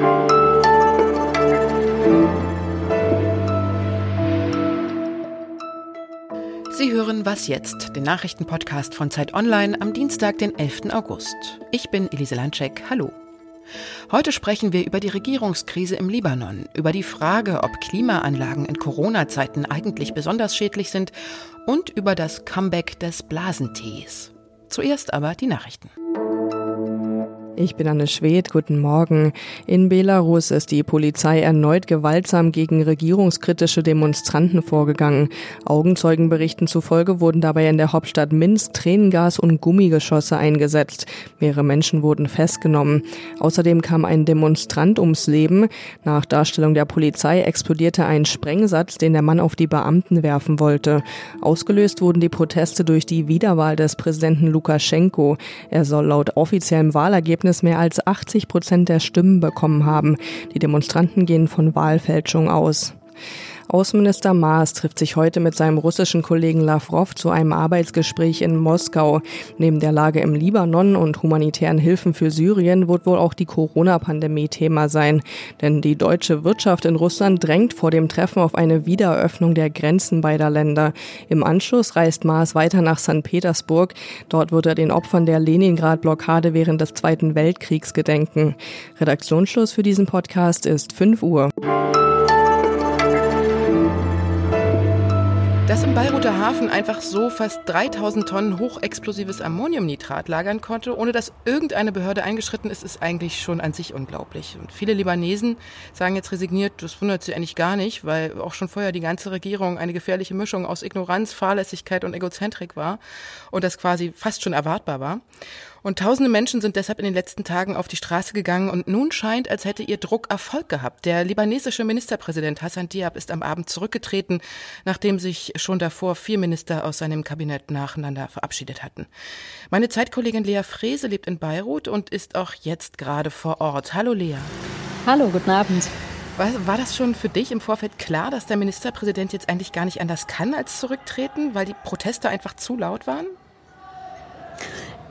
Sie hören Was jetzt, den Nachrichtenpodcast von Zeit Online am Dienstag, den 11. August. Ich bin Elise Landschek. Hallo. Heute sprechen wir über die Regierungskrise im Libanon, über die Frage, ob Klimaanlagen in Corona-Zeiten eigentlich besonders schädlich sind und über das Comeback des Blasentees. Zuerst aber die Nachrichten. Ich bin Anne Schwedt, guten Morgen. In Belarus ist die Polizei erneut gewaltsam gegen regierungskritische Demonstranten vorgegangen. Augenzeugenberichten zufolge wurden dabei in der Hauptstadt Minsk Tränengas und Gummigeschosse eingesetzt. Mehrere Menschen wurden festgenommen. Außerdem kam ein Demonstrant ums Leben. Nach Darstellung der Polizei explodierte ein Sprengsatz, den der Mann auf die Beamten werfen wollte. Ausgelöst wurden die Proteste durch die Wiederwahl des Präsidenten Lukaschenko. Er soll laut offiziellem Wahlergebnis Ergebnis mehr als 80 Prozent der Stimmen bekommen haben. Die Demonstranten gehen von Wahlfälschung aus. Außenminister Maas trifft sich heute mit seinem russischen Kollegen Lavrov zu einem Arbeitsgespräch in Moskau. Neben der Lage im Libanon und humanitären Hilfen für Syrien wird wohl auch die Corona-Pandemie Thema sein. Denn die deutsche Wirtschaft in Russland drängt vor dem Treffen auf eine Wiedereröffnung der Grenzen beider Länder. Im Anschluss reist Maas weiter nach St. Petersburg. Dort wird er den Opfern der Leningrad-Blockade während des Zweiten Weltkriegs gedenken. Redaktionsschluss für diesen Podcast ist 5 Uhr. Dass im Beiruter Hafen einfach so fast 3000 Tonnen hochexplosives Ammoniumnitrat lagern konnte, ohne dass irgendeine Behörde eingeschritten ist, ist eigentlich schon an sich unglaublich. Und viele Libanesen sagen jetzt resigniert, das wundert sie eigentlich gar nicht, weil auch schon vorher die ganze Regierung eine gefährliche Mischung aus Ignoranz, Fahrlässigkeit und Egozentrik war und das quasi fast schon erwartbar war. Und tausende Menschen sind deshalb in den letzten Tagen auf die Straße gegangen und nun scheint, als hätte ihr Druck Erfolg gehabt. Der libanesische Ministerpräsident Hassan Diab ist am Abend zurückgetreten, nachdem sich schon davor vier Minister aus seinem Kabinett nacheinander verabschiedet hatten. Meine Zeitkollegin Lea Frese lebt in Beirut und ist auch jetzt gerade vor Ort. Hallo Lea. Hallo, guten Abend. War, war das schon für dich im Vorfeld klar, dass der Ministerpräsident jetzt eigentlich gar nicht anders kann als zurücktreten, weil die Proteste einfach zu laut waren?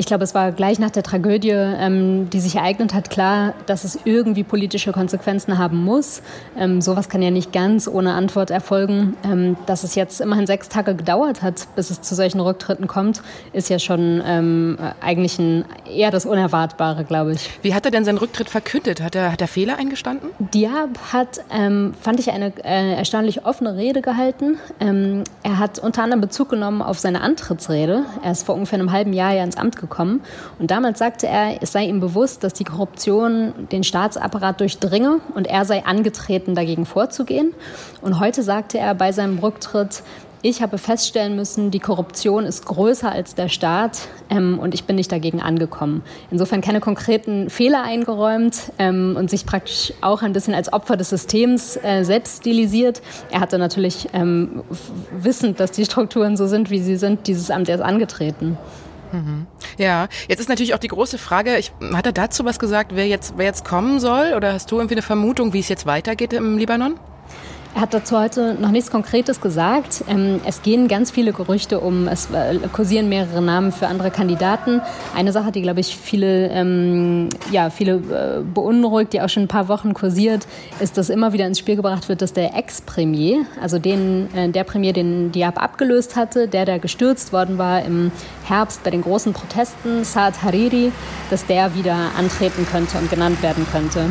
Ich glaube, es war gleich nach der Tragödie, ähm, die sich ereignet hat, klar, dass es irgendwie politische Konsequenzen haben muss. Ähm, sowas kann ja nicht ganz ohne Antwort erfolgen. Ähm, dass es jetzt immerhin sechs Tage gedauert hat, bis es zu solchen Rücktritten kommt, ist ja schon ähm, eigentlich ein, eher das Unerwartbare, glaube ich. Wie hat er denn seinen Rücktritt verkündet? Hat er, hat er Fehler eingestanden? Diab hat, ähm, fand ich, eine äh, erstaunlich offene Rede gehalten. Ähm, er hat unter anderem Bezug genommen auf seine Antrittsrede. Er ist vor ungefähr einem halben Jahr ja ins Amt gekommen gekommen. Und damals sagte er, es sei ihm bewusst, dass die Korruption den Staatsapparat durchdringe und er sei angetreten, dagegen vorzugehen. Und heute sagte er bei seinem Rücktritt, ich habe feststellen müssen, die Korruption ist größer als der Staat ähm, und ich bin nicht dagegen angekommen. Insofern keine konkreten Fehler eingeräumt ähm, und sich praktisch auch ein bisschen als Opfer des Systems äh, selbst stilisiert. Er hatte natürlich ähm, wissend, dass die Strukturen so sind, wie sie sind, dieses Amt erst angetreten. Mhm. Ja, jetzt ist natürlich auch die große Frage, ich, hat er dazu was gesagt, wer jetzt, wer jetzt kommen soll? Oder hast du irgendwie eine Vermutung, wie es jetzt weitergeht im Libanon? Er hat dazu heute noch nichts Konkretes gesagt. Ähm, es gehen ganz viele Gerüchte um, es äh, kursieren mehrere Namen für andere Kandidaten. Eine Sache, die, glaube ich, viele, ähm, ja, viele äh, beunruhigt, die auch schon ein paar Wochen kursiert, ist, dass immer wieder ins Spiel gebracht wird, dass der Ex-Premier, also den, äh, der Premier, den Diab abgelöst hatte, der, der gestürzt worden war im Herbst bei den großen Protesten, Saad Hariri, dass der wieder antreten könnte und genannt werden könnte.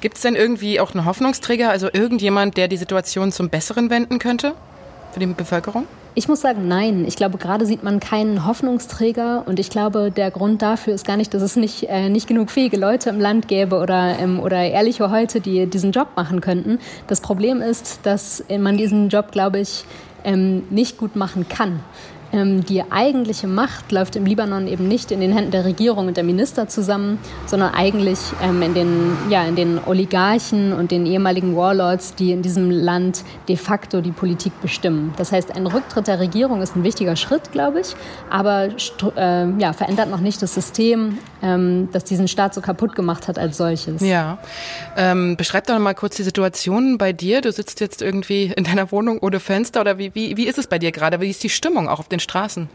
Gibt es denn irgendwie auch einen Hoffnungsträger, also irgendjemand, der die Situation zum Besseren wenden könnte für die Bevölkerung? Ich muss sagen, nein. Ich glaube, gerade sieht man keinen Hoffnungsträger und ich glaube, der Grund dafür ist gar nicht, dass es nicht, äh, nicht genug fähige Leute im Land gäbe oder, ähm, oder ehrliche Leute, die diesen Job machen könnten. Das Problem ist, dass man diesen Job, glaube ich, ähm, nicht gut machen kann. Ähm, die eigentliche Macht läuft im Libanon eben nicht in den Händen der Regierung und der Minister zusammen, sondern eigentlich ähm, in, den, ja, in den Oligarchen und den ehemaligen Warlords, die in diesem Land de facto die Politik bestimmen. Das heißt, ein Rücktritt der Regierung ist ein wichtiger Schritt, glaube ich, aber äh, ja, verändert noch nicht das System, ähm, das diesen Staat so kaputt gemacht hat als solches. Ja, ähm, beschreib doch mal kurz die Situation bei dir. Du sitzt jetzt irgendwie in deiner Wohnung ohne Fenster oder wie, wie, wie ist es bei dir gerade? Wie ist die Stimmung auch auf den Straßen?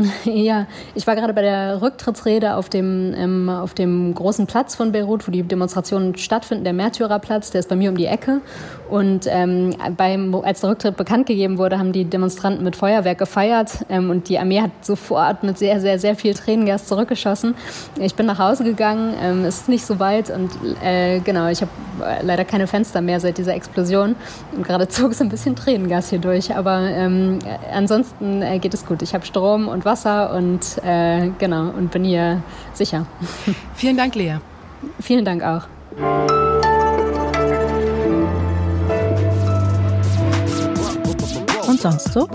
Ja, ich war gerade bei der Rücktrittsrede auf dem, ähm, auf dem großen Platz von Beirut, wo die Demonstrationen stattfinden, der Märtyrerplatz, der ist bei mir um die Ecke. Und ähm, beim, als der Rücktritt bekannt gegeben wurde, haben die Demonstranten mit Feuerwerk gefeiert ähm, und die Armee hat sofort mit sehr, sehr, sehr viel Tränengas zurückgeschossen. Ich bin nach Hause gegangen, ähm, ist nicht so weit und äh, genau, ich habe leider keine Fenster mehr seit dieser Explosion und gerade zog es ein bisschen Tränengas hier durch, aber ähm, ansonsten äh, geht es gut. Ich habe Strom und Wasser und äh, genau und bin hier sicher. Vielen Dank, Lea. Vielen Dank auch. Und sonst so?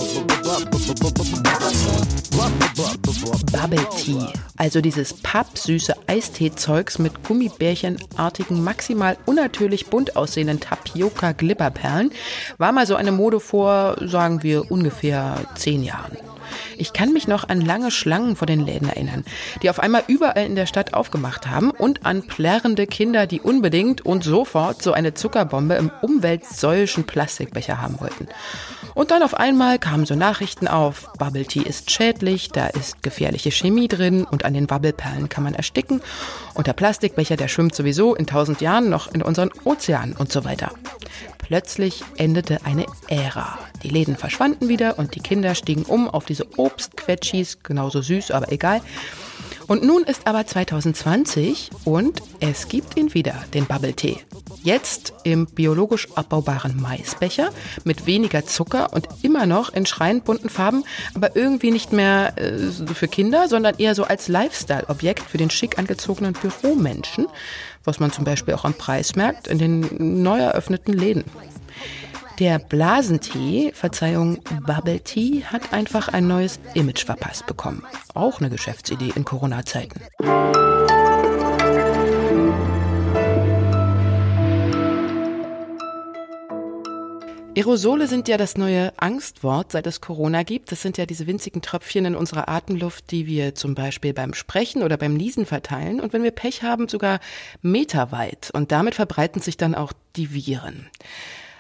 Bubble Tea, also dieses pappsüße Eistee-Zeugs mit Gummibärchenartigen, maximal unnatürlich bunt aussehenden Tapioca-Glibberperlen, war mal so eine Mode vor, sagen wir, ungefähr zehn Jahren. Ich kann mich noch an lange Schlangen vor den Läden erinnern, die auf einmal überall in der Stadt aufgemacht haben und an plärrende Kinder, die unbedingt und sofort so eine Zuckerbombe im umweltsäuischen Plastikbecher haben wollten. Und dann auf einmal kamen so Nachrichten auf, Bubble Tea ist schädlich, da ist gefährliche Chemie drin und an den Wabbelperlen kann man ersticken und der Plastikbecher, der schwimmt sowieso in tausend Jahren noch in unseren Ozeanen und so weiter. Plötzlich endete eine Ära. Die Läden verschwanden wieder und die Kinder stiegen um auf diese Obstquetschis, genauso süß, aber egal. Und nun ist aber 2020 und es gibt ihn wieder, den Bubble Tea. Jetzt im biologisch abbaubaren Maisbecher mit weniger Zucker und immer noch in schreiend bunten Farben, aber irgendwie nicht mehr äh, für Kinder, sondern eher so als Lifestyle-Objekt für den schick angezogenen Büromenschen, was man zum Beispiel auch am Preis merkt in den neu eröffneten Läden. Der Blasentee, Verzeihung, Bubble Tea, hat einfach ein neues Image verpasst bekommen. Auch eine Geschäftsidee in Corona-Zeiten. Aerosole sind ja das neue Angstwort, seit es Corona gibt. Das sind ja diese winzigen Tröpfchen in unserer Atemluft, die wir zum Beispiel beim Sprechen oder beim Niesen verteilen und wenn wir Pech haben, sogar meterweit. Und damit verbreiten sich dann auch die Viren.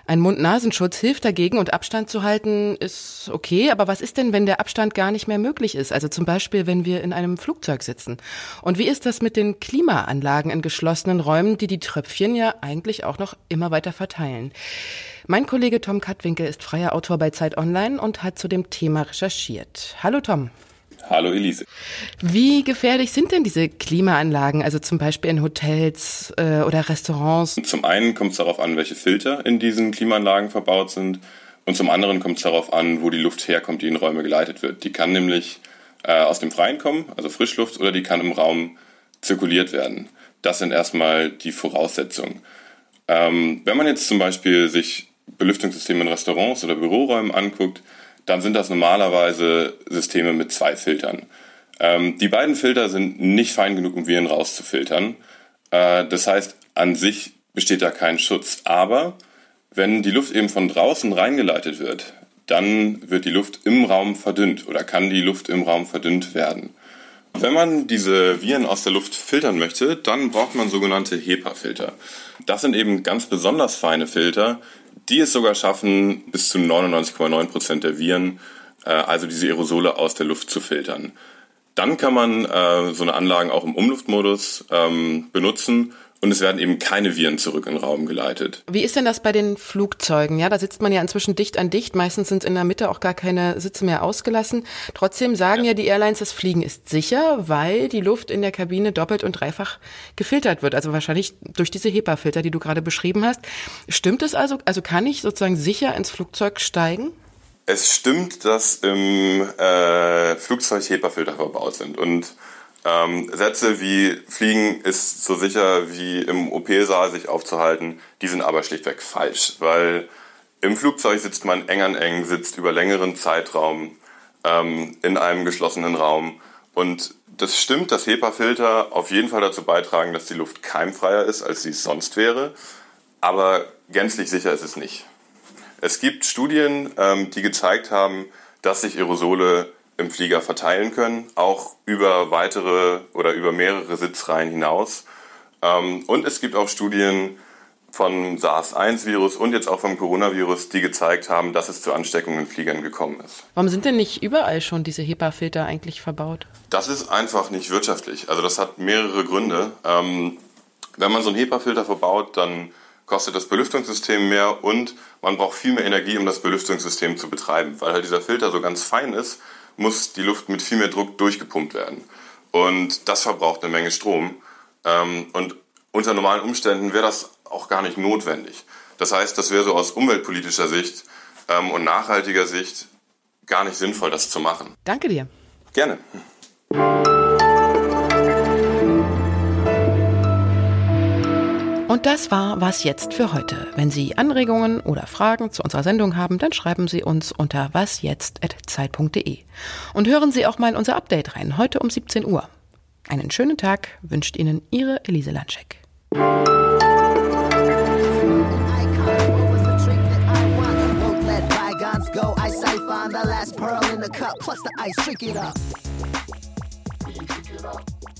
Ein Mund-Nasenschutz hilft dagegen und Abstand zu halten ist okay, aber was ist denn, wenn der Abstand gar nicht mehr möglich ist? Also zum Beispiel, wenn wir in einem Flugzeug sitzen. Und wie ist das mit den Klimaanlagen in geschlossenen Räumen, die die Tröpfchen ja eigentlich auch noch immer weiter verteilen? Mein Kollege Tom Katwinkel ist freier Autor bei Zeit Online und hat zu dem Thema recherchiert. Hallo Tom. Hallo Elise. Wie gefährlich sind denn diese Klimaanlagen, also zum Beispiel in Hotels äh, oder Restaurants? Zum einen kommt es darauf an, welche Filter in diesen Klimaanlagen verbaut sind. Und zum anderen kommt es darauf an, wo die Luft herkommt, die in Räume geleitet wird. Die kann nämlich äh, aus dem Freien kommen, also Frischluft, oder die kann im Raum zirkuliert werden. Das sind erstmal die Voraussetzungen. Ähm, wenn man jetzt zum Beispiel sich Belüftungssysteme in Restaurants oder Büroräumen anguckt, dann sind das normalerweise Systeme mit zwei Filtern. Ähm, die beiden Filter sind nicht fein genug, um Viren rauszufiltern. Äh, das heißt, an sich besteht da kein Schutz. Aber wenn die Luft eben von draußen reingeleitet wird, dann wird die Luft im Raum verdünnt oder kann die Luft im Raum verdünnt werden. Wenn man diese Viren aus der Luft filtern möchte, dann braucht man sogenannte HEPA-Filter. Das sind eben ganz besonders feine Filter, die es sogar schaffen, bis zu 99,9 Prozent der Viren, äh, also diese Aerosole aus der Luft zu filtern. Dann kann man äh, so eine Anlagen auch im Umluftmodus ähm, benutzen und es werden eben keine Viren zurück in den Raum geleitet. Wie ist denn das bei den Flugzeugen? Ja, da sitzt man ja inzwischen dicht an dicht. Meistens sind in der Mitte auch gar keine Sitze mehr ausgelassen. Trotzdem sagen ja. ja die Airlines, das Fliegen ist sicher, weil die Luft in der Kabine doppelt und dreifach gefiltert wird. Also wahrscheinlich durch diese HEPA-Filter, die du gerade beschrieben hast. Stimmt es also? Also kann ich sozusagen sicher ins Flugzeug steigen? Es stimmt, dass im äh, Flugzeug HEPA-Filter verbaut sind und ähm, Sätze wie Fliegen ist so sicher wie im OP-Saal sich aufzuhalten, die sind aber schlichtweg falsch, weil im Flugzeug sitzt man eng an eng, sitzt über längeren Zeitraum ähm, in einem geschlossenen Raum und das stimmt, dass HEPA-Filter auf jeden Fall dazu beitragen, dass die Luft keimfreier ist, als sie es sonst wäre, aber gänzlich sicher ist es nicht. Es gibt Studien, ähm, die gezeigt haben, dass sich Aerosole im Flieger verteilen können, auch über weitere oder über mehrere Sitzreihen hinaus. Ähm, und es gibt auch Studien, vom SARS-1-Virus und jetzt auch vom Coronavirus, die gezeigt haben, dass es zu Ansteckungen in Fliegern gekommen ist. Warum sind denn nicht überall schon diese HEPA-Filter eigentlich verbaut? Das ist einfach nicht wirtschaftlich. Also das hat mehrere Gründe. Ähm, wenn man so einen HEPA-Filter verbaut, dann kostet das Belüftungssystem mehr und man braucht viel mehr Energie, um das Belüftungssystem zu betreiben. Weil halt dieser Filter so ganz fein ist, muss die Luft mit viel mehr Druck durchgepumpt werden. Und das verbraucht eine Menge Strom. Ähm, und unter normalen Umständen wäre das auch gar nicht notwendig. Das heißt, das wäre so aus umweltpolitischer Sicht ähm, und nachhaltiger Sicht gar nicht sinnvoll, das zu machen. Danke dir. Gerne. Und das war Was jetzt für heute. Wenn Sie Anregungen oder Fragen zu unserer Sendung haben, dann schreiben Sie uns unter wasjetzt.zeit.de. Und hören Sie auch mal unser Update rein, heute um 17 Uhr. Einen schönen Tag wünscht Ihnen Ihre Elise cup, plus the ice, drink it up. Drink it up.